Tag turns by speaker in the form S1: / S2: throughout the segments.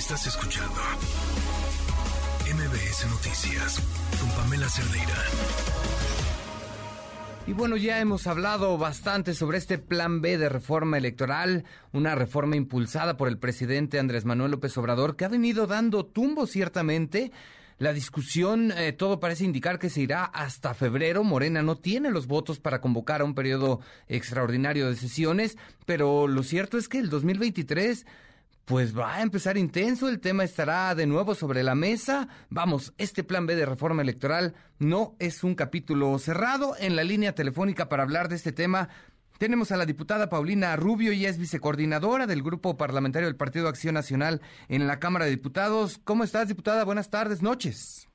S1: Estás escuchando MBS Noticias con Pamela Cerdeira.
S2: Y bueno, ya hemos hablado bastante sobre este plan B de reforma electoral, una reforma impulsada por el presidente Andrés Manuel López Obrador, que ha venido dando tumbo ciertamente. La discusión, eh, todo parece indicar que se irá hasta febrero. Morena no tiene los votos para convocar a un periodo extraordinario de sesiones, pero lo cierto es que el 2023 pues va a empezar intenso, el tema estará de nuevo sobre la mesa. Vamos, este plan B de reforma electoral no es un capítulo cerrado. En la línea telefónica para hablar de este tema tenemos a la diputada Paulina Rubio, y es vicecoordinadora del Grupo Parlamentario del Partido Acción Nacional en la Cámara de Diputados. ¿Cómo estás, diputada? Buenas tardes, noches.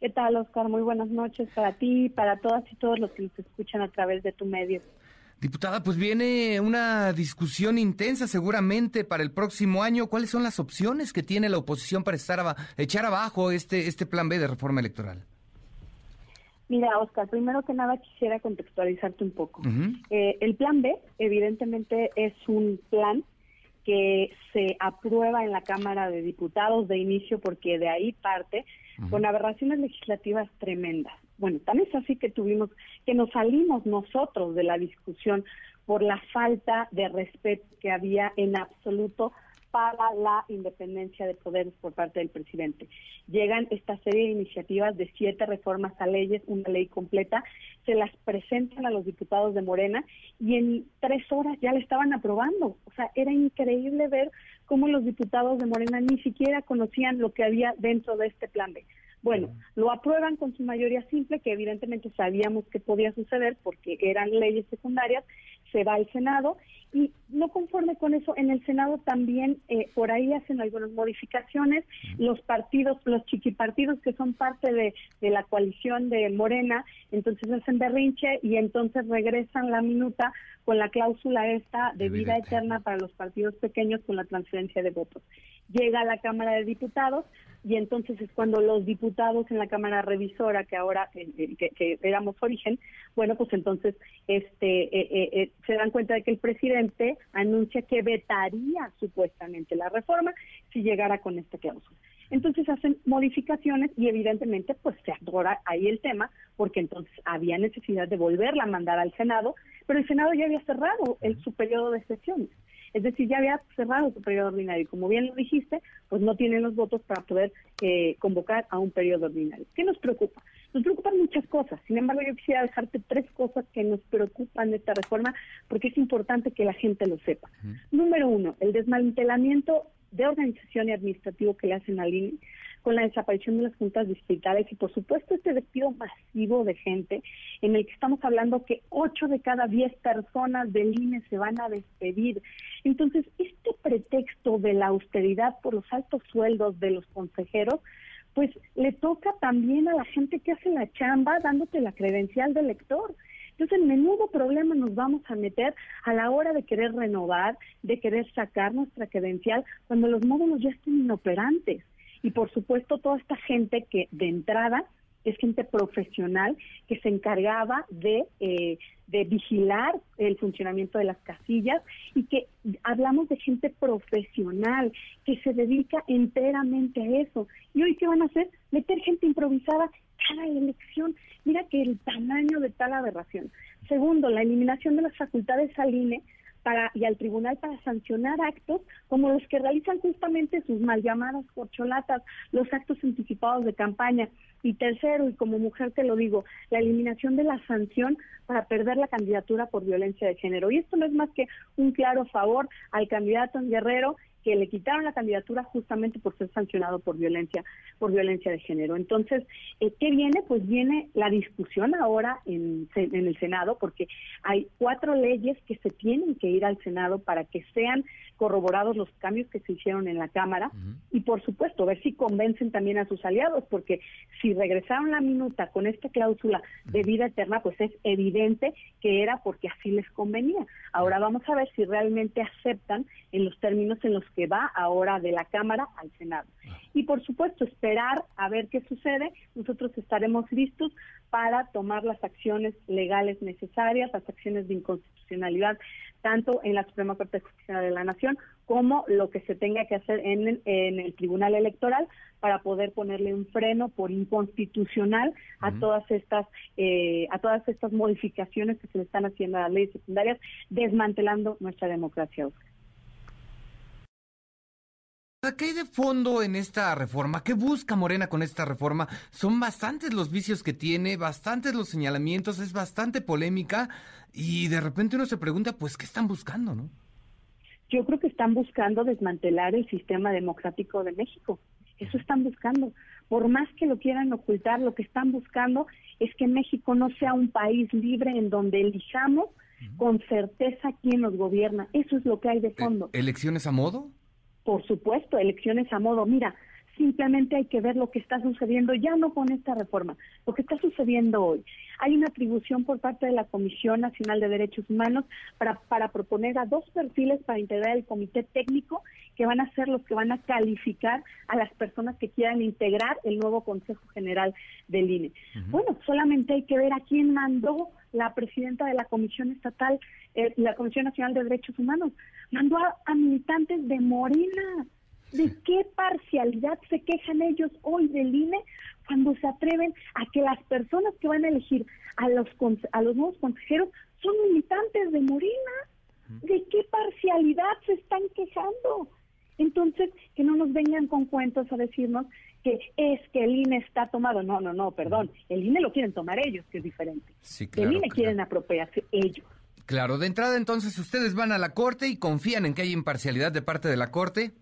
S3: ¿Qué tal, Oscar? Muy buenas noches para ti y para todas y todos los que nos escuchan a través de tu medio.
S2: Diputada, pues viene una discusión intensa seguramente para el próximo año. ¿Cuáles son las opciones que tiene la oposición para estar echar abajo este, este plan B de reforma electoral?
S3: Mira, Oscar, primero que nada quisiera contextualizarte un poco. Eh, el plan B, evidentemente, es un plan que se aprueba en la Cámara de Diputados de inicio porque de ahí parte con aberraciones legislativas tremendas. Bueno, tan es así que tuvimos, que nos salimos nosotros de la discusión por la falta de respeto que había en absoluto para la independencia de poderes por parte del presidente. Llegan esta serie de iniciativas de siete reformas a leyes, una ley completa, se las presentan a los diputados de Morena y en tres horas ya la estaban aprobando. O sea, era increíble ver cómo los diputados de Morena ni siquiera conocían lo que había dentro de este plan B. Bueno, lo aprueban con su mayoría simple, que evidentemente sabíamos que podía suceder porque eran leyes secundarias, se va al Senado y no conforme con eso, en el Senado también eh, por ahí hacen algunas modificaciones, los partidos, los chiquipartidos que son parte de, de la coalición de Morena, entonces hacen berrinche y entonces regresan la minuta con la cláusula esta de vida eterna. para los partidos pequeños con la transferencia de votos. Llega a la Cámara de Diputados, y entonces es cuando los diputados en la Cámara Revisora, que ahora eh, eh, que, éramos origen, bueno, pues entonces este eh, se dan cuenta de que el presidente anuncia que vetaría supuestamente la reforma si llegara con esta cláusula. Entonces hacen modificaciones y evidentemente pues se adora ahí el tema porque entonces había necesidad de volverla a mandar al Senado, pero el Senado ya había cerrado el, su periodo de sesiones. Es decir, ya había cerrado su periodo ordinario. Y como bien lo dijiste, pues no tienen los votos para poder eh, convocar a un periodo ordinario. ¿Qué nos preocupa? Nos preocupan muchas cosas. Sin embargo, yo quisiera dejarte tres cosas que nos preocupan de esta reforma porque es importante que la gente lo sepa. Número uno, el desmantelamiento de organización y administrativo que le hacen al INE con la desaparición de las juntas distritales y por supuesto este despido masivo de gente en el que estamos hablando que ocho de cada diez personas del INE se van a despedir. Entonces, este pretexto de la austeridad por los altos sueldos de los consejeros, pues le toca también a la gente que hace la chamba dándote la credencial de lector. Entonces, en menudo problema nos vamos a meter a la hora de querer renovar, de querer sacar nuestra credencial, cuando los módulos ya estén inoperantes y por supuesto toda esta gente que de entrada es gente profesional que se encargaba de, eh, de vigilar el funcionamiento de las casillas y que hablamos de gente profesional que se dedica enteramente a eso. ¿Y hoy qué van a hacer? Meter gente improvisada cada elección. Mira que el tamaño de tal aberración. Segundo, la eliminación de las facultades al INE y al tribunal para sancionar actos como los que realizan justamente sus mal llamadas corcholatas, los actos anticipados de campaña. Y tercero, y como mujer te lo digo, la eliminación de la sanción para perder la candidatura por violencia de género. Y esto no es más que un claro favor al candidato en Guerrero que le quitaron la candidatura justamente por ser sancionado por violencia por violencia de género. Entonces, eh, ¿qué viene? Pues viene la discusión ahora en, en, el Senado, porque hay cuatro leyes que se tienen que ir al Senado para que sean corroborados los cambios que se hicieron en la Cámara y, por supuesto, ver si convencen también a sus aliados, porque si regresaron la minuta con esta cláusula de vida eterna, pues es evidente que era porque así les convenía. Ahora vamos a ver si realmente aceptan en los términos en los que va ahora de la Cámara al Senado. Y por supuesto, esperar a ver qué sucede. Nosotros estaremos listos para tomar las acciones legales necesarias, las acciones de inconstitucionalidad, tanto en la Suprema Corte Justicia de la Nación como lo que se tenga que hacer en, en el Tribunal Electoral para poder ponerle un freno por inconstitucional a todas estas eh, a todas estas modificaciones que se le están haciendo a las leyes secundarias, desmantelando nuestra democracia.
S2: ¿Qué hay de fondo en esta reforma? ¿Qué busca Morena con esta reforma? Son bastantes los vicios que tiene, bastantes los señalamientos, es bastante polémica y de repente uno se pregunta, pues, ¿qué están buscando, no?
S3: Yo creo que están buscando desmantelar el sistema democrático de México. Eso están buscando. Por más que lo quieran ocultar, lo que están buscando es que México no sea un país libre en donde elijamos con certeza quién nos gobierna. Eso es lo que hay de fondo.
S2: ¿Elecciones a modo?
S3: Por supuesto, elecciones a modo. Mira, simplemente hay que ver lo que está sucediendo, ya no con esta reforma, lo que está sucediendo hoy. Hay una atribución por parte de la Comisión Nacional de Derechos Humanos para, para proponer a dos perfiles para integrar el comité técnico que van a ser los que van a calificar a las personas que quieran integrar el nuevo Consejo General del INE. Bueno, solamente hay que ver a quién mandó la presidenta de la Comisión Estatal, eh, la Comisión Nacional de Derechos Humanos, mandó a, militantes de Morena. ¿De qué parcialidad se quejan ellos hoy del INE cuando se atreven a que las personas que van a elegir a los, a los nuevos consejeros son militantes de Morena? ¿De qué parcialidad se están quejando? Entonces, que no nos vengan con cuentos a decirnos que es que el INE está tomado. No, no, no, perdón. El INE lo quieren tomar ellos, que es diferente. el INE quieren apropiarse ellos.
S2: Claro, de entrada entonces ustedes van a la Corte y confían en que hay imparcialidad de parte de la Corte.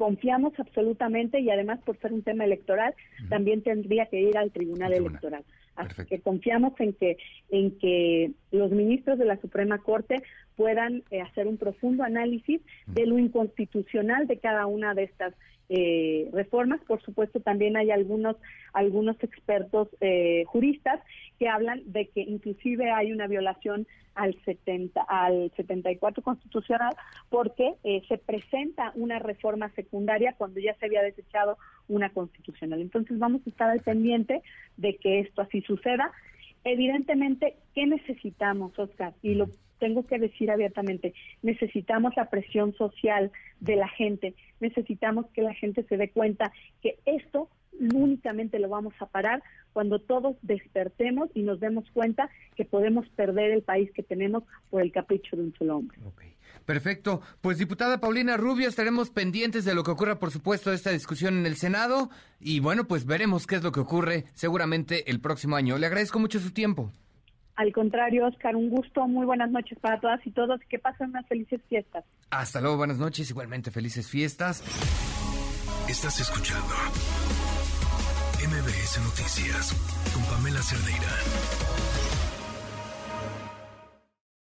S3: Confiamos absolutamente y además por ser un tema electoral también tendría que ir al Tribunal, Electoral. Así que confiamos en que en que los ministros de la Suprema Corte puedan eh, hacer un profundo análisis de lo inconstitucional de cada una de estas eh, reformas. Por supuesto, también hay algunos algunos expertos eh, juristas que hablan de que inclusive hay una violación al 70 al 74 constitucional porque eh, se presenta una reforma secundaria cuando ya se había desechado una constitucional. Entonces vamos a estar al pendiente de que esto así suceda. Evidentemente, ¿qué necesitamos, Oscar? Y lo tengo que decir abiertamente, necesitamos la presión social de la gente, necesitamos que la gente se dé cuenta que esto únicamente lo vamos a parar cuando todos despertemos y nos demos cuenta que podemos perder el país que tenemos por el capricho de un solo hombre.
S2: Perfecto. Pues diputada Paulina Rubio, estaremos pendientes de lo que ocurra, por supuesto, de esta discusión en el Senado y bueno, pues veremos qué es lo que ocurre seguramente el próximo año. Le agradezco mucho su tiempo.
S3: Al contrario, Oscar, un gusto, muy buenas noches para todas y todos, que pasen unas felices fiestas.
S2: Hasta luego, buenas noches, igualmente felices fiestas.
S1: Estás escuchando MBS Noticias con Pamela Cerdeira.